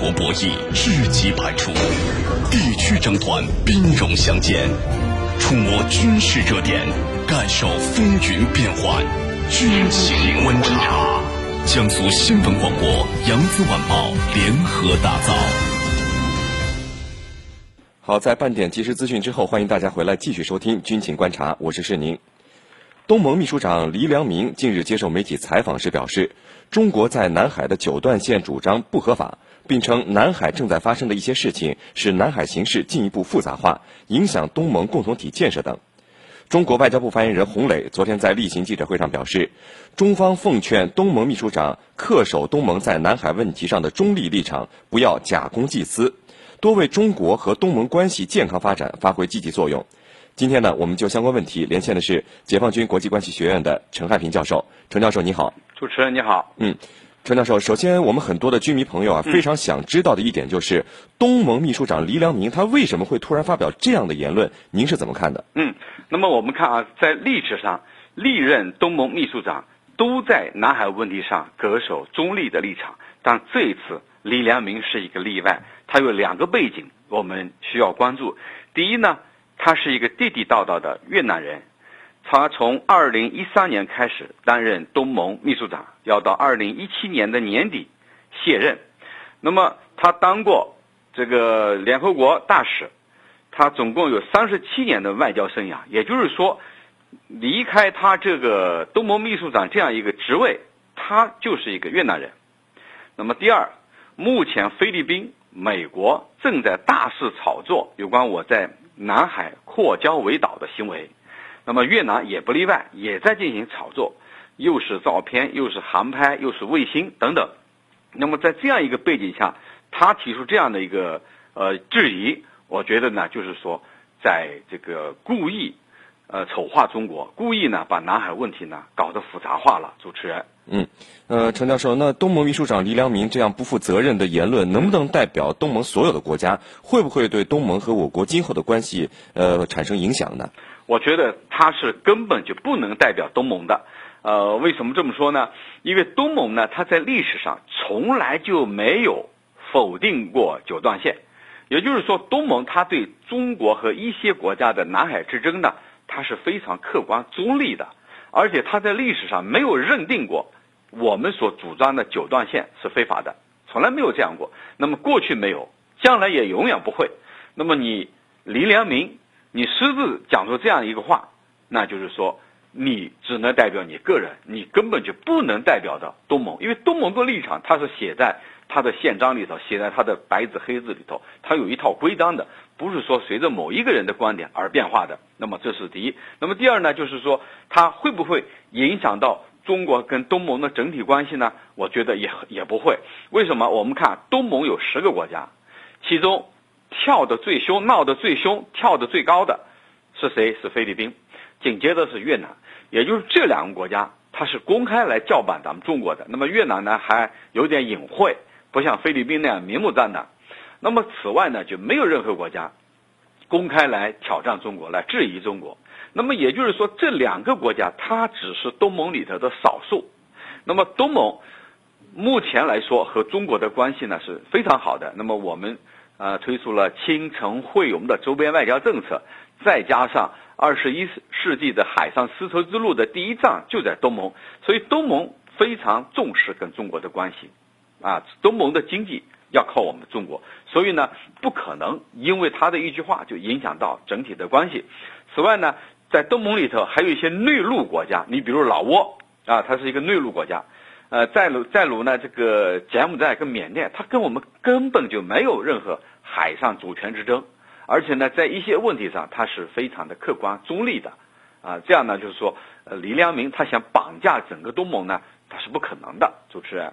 国博弈知己百出，地区争端兵戎相见，触摸军事热点，感受风云变幻。军情观察，江苏新闻广播、扬子晚报联合打造。好，在半点即时资讯之后，欢迎大家回来继续收听军情观察，我是世宁。东盟秘书长黎良民近日接受媒体采访时表示，中国在南海的九段线主张不合法，并称南海正在发生的一些事情使南海形势进一步复杂化，影响东盟共同体建设等。中国外交部发言人洪磊昨天在例行记者会上表示，中方奉劝东盟秘书长恪守东盟在南海问题上的中立立场，不要假公济私，多为中国和东盟关系健康发展发挥积极作用。今天呢，我们就相关问题连线的是解放军国际关系学院的陈汉平教授。陈教授，你好。主持人你好。嗯，陈教授，首先我们很多的军迷朋友啊，非常想知道的一点就是，东盟秘书长黎良民他为什么会突然发表这样的言论？您是怎么看的？嗯，那么我们看啊，在历史上历任东盟秘书长都在南海问题上恪守中立的立场，但这一次黎良民是一个例外。他有两个背景，我们需要关注。第一呢。他是一个地地道道的越南人，他从二零一三年开始担任东盟秘书长，要到二零一七年的年底卸任。那么他当过这个联合国大使，他总共有三十七年的外交生涯。也就是说，离开他这个东盟秘书长这样一个职位，他就是一个越南人。那么第二，目前菲律宾、美国正在大肆炒作有关我在。南海扩交围岛的行为，那么越南也不例外，也在进行炒作，又是照片，又是航拍，又是卫星等等。那么在这样一个背景下，他提出这样的一个呃质疑，我觉得呢，就是说在这个故意呃丑化中国，故意呢把南海问题呢搞得复杂化了。主持人。嗯，呃，陈教授，那东盟秘书长黎良民这样不负责任的言论，能不能代表东盟所有的国家？会不会对东盟和我国今后的关系，呃，产生影响呢？我觉得他是根本就不能代表东盟的。呃，为什么这么说呢？因为东盟呢，它在历史上从来就没有否定过九段线，也就是说，东盟它对中国和一些国家的南海之争呢，它是非常客观中立的，而且它在历史上没有认定过。我们所主张的九段线是非法的，从来没有这样过。那么过去没有，将来也永远不会。那么你黎良民，你私自讲出这样一个话，那就是说你只能代表你个人，你根本就不能代表的东盟，因为东盟的立场它是写在它的宪章里头，写在它的白纸黑字里头，它有一套规章的，不是说随着某一个人的观点而变化的。那么这是第一。那么第二呢，就是说它会不会影响到？中国跟东盟的整体关系呢？我觉得也也不会。为什么？我们看东盟有十个国家，其中跳的最凶、闹得最凶、跳的最高的是谁？是菲律宾，紧接着是越南。也就是这两个国家，它是公开来叫板咱们中国的。那么越南呢，还有点隐晦，不像菲律宾那样明目张胆。那么此外呢，就没有任何国家公开来挑战中国，来质疑中国。那么也就是说，这两个国家它只是东盟里头的少数。那么东盟目前来说和中国的关系呢是非常好的。那么我们呃推出了亲诚惠容的周边外交政策，再加上二十一世纪的海上丝绸之路的第一站就在东盟，所以东盟非常重视跟中国的关系。啊，东盟的经济要靠我们中国，所以呢不可能因为他的一句话就影响到整体的关系。此外呢。在东盟里头还有一些内陆国家，你比如老挝啊，它是一个内陆国家，呃，再如再如呢，这个柬埔寨跟缅甸，它跟我们根本就没有任何海上主权之争，而且呢，在一些问题上，它是非常的客观中立的，啊，这样呢，就是说，呃，李良民他想绑架整个东盟呢，他是不可能的，主持人。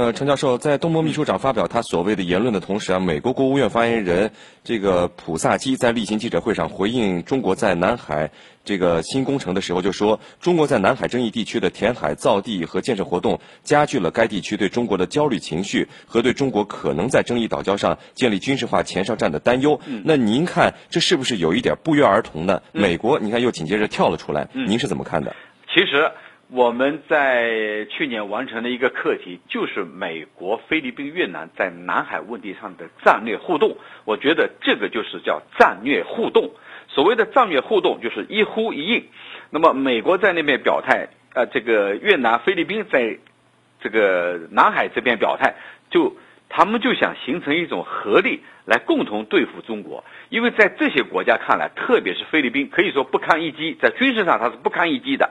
呃，陈教授在东盟秘书长发表他所谓的言论的同时啊，美国国务院发言人这个普萨基在例行记者会上回应中国在南海这个新工程的时候就说，中国在南海争议地区的填海造地和建设活动，加剧了该地区对中国的焦虑情绪和对中国可能在争议岛礁上建立军事化前哨站的担忧。那您看这是不是有一点不约而同呢？美国你看又紧接着跳了出来，您是怎么看的？其实。我们在去年完成的一个课题，就是美国、菲律宾、越南在南海问题上的战略互动。我觉得这个就是叫战略互动。所谓的战略互动，就是一呼一应。那么美国在那边表态，呃，这个越南、菲律宾在这个南海这边表态，就他们就想形成一种合力，来共同对付中国。因为在这些国家看来，特别是菲律宾，可以说不堪一击，在军事上它是不堪一击的。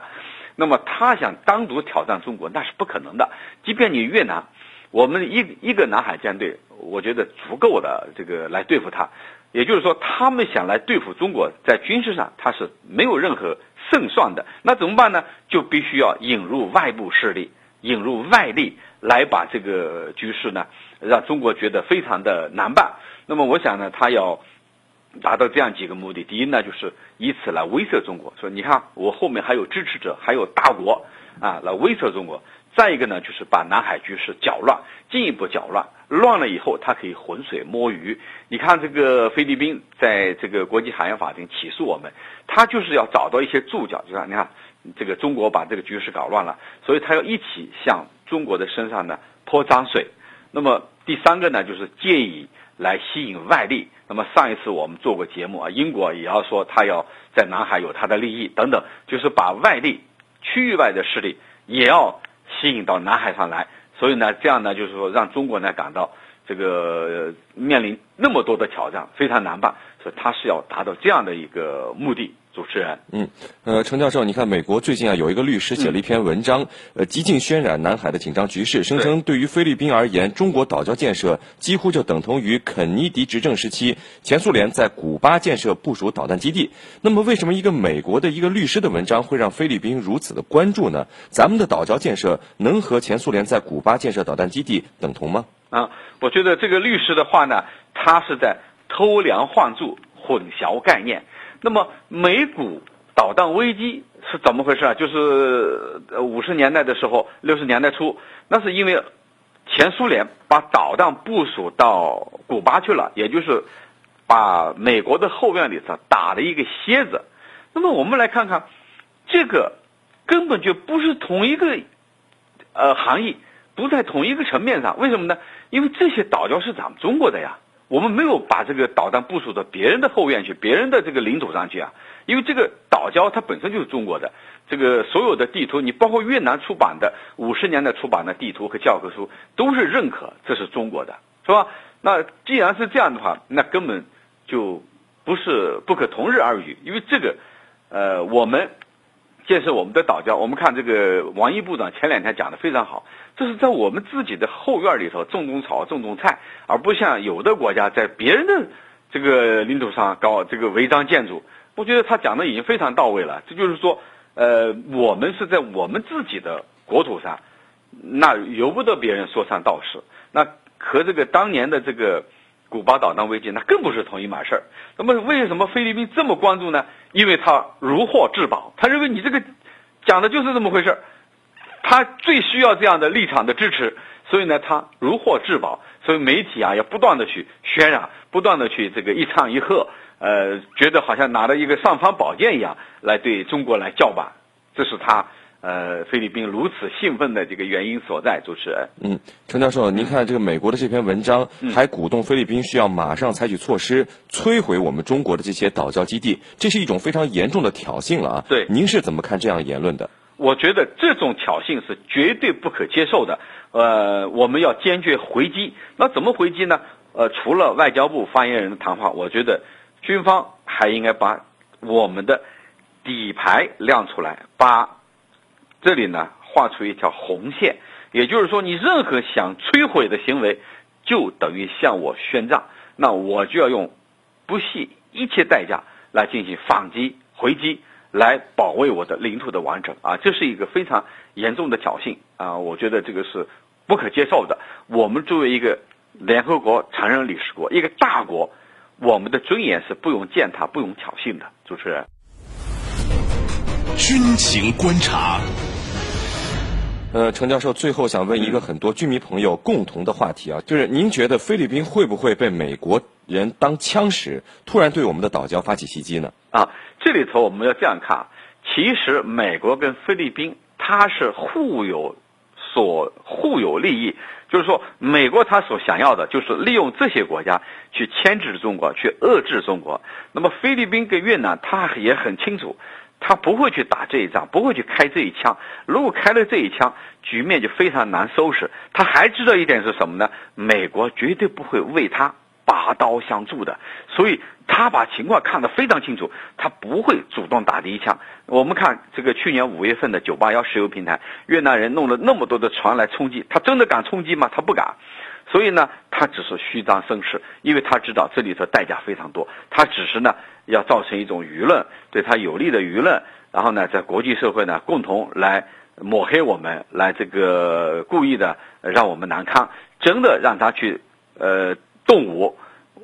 那么他想单独挑战中国，那是不可能的。即便你越南，我们一一个南海舰队，我觉得足够的这个来对付他。也就是说，他们想来对付中国，在军事上他是没有任何胜算的。那怎么办呢？就必须要引入外部势力，引入外力来把这个局势呢，让中国觉得非常的难办。那么我想呢，他要。达到这样几个目的，第一呢，就是以此来威慑中国，说你看我后面还有支持者，还有大国啊，来威慑中国。再一个呢，就是把南海局势搅乱，进一步搅乱，乱了以后，他可以浑水摸鱼。你看这个菲律宾在这个国际海洋法庭起诉我们，他就是要找到一些注脚，就说你看这个中国把这个局势搞乱了，所以他要一起向中国的身上呢泼脏水。那么第三个呢，就是借以。来吸引外力。那么上一次我们做过节目啊，英国也要说他要在南海有他的利益等等，就是把外力、区域外的势力也要吸引到南海上来。所以呢，这样呢，就是说让中国呢感到这个面临那么多的挑战非常难办，所以他是要达到这样的一个目的。主持人，嗯，呃，程教授，你看，美国最近啊有一个律师写了一篇文章，呃，极尽渲染南海的紧张局势，声称对于菲律宾而言，中国岛礁建设几乎就等同于肯尼迪执政时期前苏联在古巴建设部署导弹基地。那么，为什么一个美国的一个律师的文章会让菲律宾如此的关注呢？咱们的岛礁建设能和前苏联在古巴建设导弹基地等同吗？啊，我觉得这个律师的话呢，他是在偷梁换柱，混淆概念。那么美股导弹危机是怎么回事啊？就是五十年代的时候，六十年代初，那是因为前苏联把导弹部署到古巴去了，也就是把美国的后院里头打了一个楔子。那么我们来看看，这个根本就不是同一个呃含义，不在同一个层面上。为什么呢？因为这些岛礁是咱们中国的呀。我们没有把这个导弹部署到别人的后院去，别人的这个领土上去啊，因为这个岛礁它本身就是中国的，这个所有的地图，你包括越南出版的五十年代出版的地图和教科书，都是认可这是中国的，是吧？那既然是这样的话，那根本就不是不可同日而语，因为这个，呃，我们。建设我们的岛礁，我们看这个王毅部长前两天讲的非常好，这是在我们自己的后院里头种种草、种种菜，而不像有的国家在别人的这个领土上搞这个违章建筑。我觉得他讲的已经非常到位了。这就是说，呃，我们是在我们自己的国土上，那由不得别人说三道四。那和这个当年的这个。古巴导弹危机那更不是同一码事儿。那么为什么菲律宾这么关注呢？因为他如获至宝，他认为你这个讲的就是这么回事儿，他最需要这样的立场的支持，所以呢他如获至宝，所以媒体啊要不断的去渲染，不断的去这个一唱一和，呃，觉得好像拿了一个尚方宝剑一样来对中国来叫板，这是他。呃，菲律宾如此兴奋的这个原因所在，主持人。嗯，陈教授，您看这个美国的这篇文章，还鼓动菲律宾需要马上采取措施摧毁我们中国的这些岛礁基地，这是一种非常严重的挑衅了啊。对，您是怎么看这样言论的？我觉得这种挑衅是绝对不可接受的。呃，我们要坚决回击。那怎么回击呢？呃，除了外交部发言人的谈话，我觉得军方还应该把我们的底牌亮出来，把。这里呢，画出一条红线，也就是说，你任何想摧毁的行为，就等于向我宣战，那我就要用不惜一切代价来进行反击、回击，来保卫我的领土的完整啊！这是一个非常严重的挑衅啊！我觉得这个是不可接受的。我们作为一个联合国常任理事国，一个大国，我们的尊严是不容践踏、不容挑衅的。主持人，军情观察。呃，程教授，最后想问一个很多居民朋友共同的话题啊，就是您觉得菲律宾会不会被美国人当枪使，突然对我们的岛礁发起袭击呢？啊，这里头我们要这样看，其实美国跟菲律宾它是互有所互有利益，就是说美国他所想要的就是利用这些国家去牵制中国，去遏制中国。那么菲律宾跟越南他也很清楚。他不会去打这一仗，不会去开这一枪。如果开了这一枪，局面就非常难收拾。他还知道一点是什么呢？美国绝对不会为他拔刀相助的。所以他把情况看得非常清楚，他不会主动打第一枪。我们看这个去年五月份的九八幺石油平台，越南人弄了那么多的船来冲击，他真的敢冲击吗？他不敢。所以呢，他只是虚张声势，因为他知道这里头代价非常多。他只是呢，要造成一种舆论对他有利的舆论，然后呢，在国际社会呢，共同来抹黑我们，来这个故意的让我们难堪。真的让他去呃动武，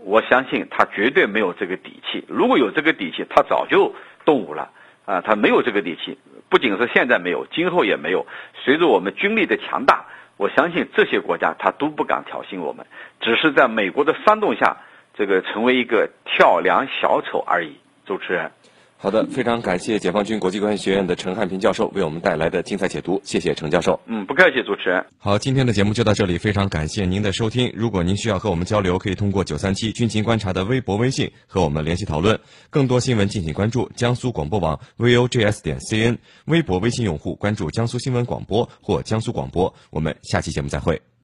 我相信他绝对没有这个底气。如果有这个底气，他早就动武了啊！他没有这个底气，不仅是现在没有，今后也没有。随着我们军力的强大。我相信这些国家他都不敢挑衅我们，只是在美国的煽动下，这个成为一个跳梁小丑而已。主持人，好的，非常感谢解放军国际关系学院的陈汉平教授为我们带来的精彩解读，谢谢陈教授。嗯，不客气，主持人。好，今天的节目就到这里，非常感谢您的收听。如果您需要和我们交流，可以通过九三七军情观察的微博、微信和我们联系讨论。更多新闻敬请关注江苏广播网 vogs 点 cn，微博、微信用户关注江苏新闻广播或江苏广播。我们下期节目再会。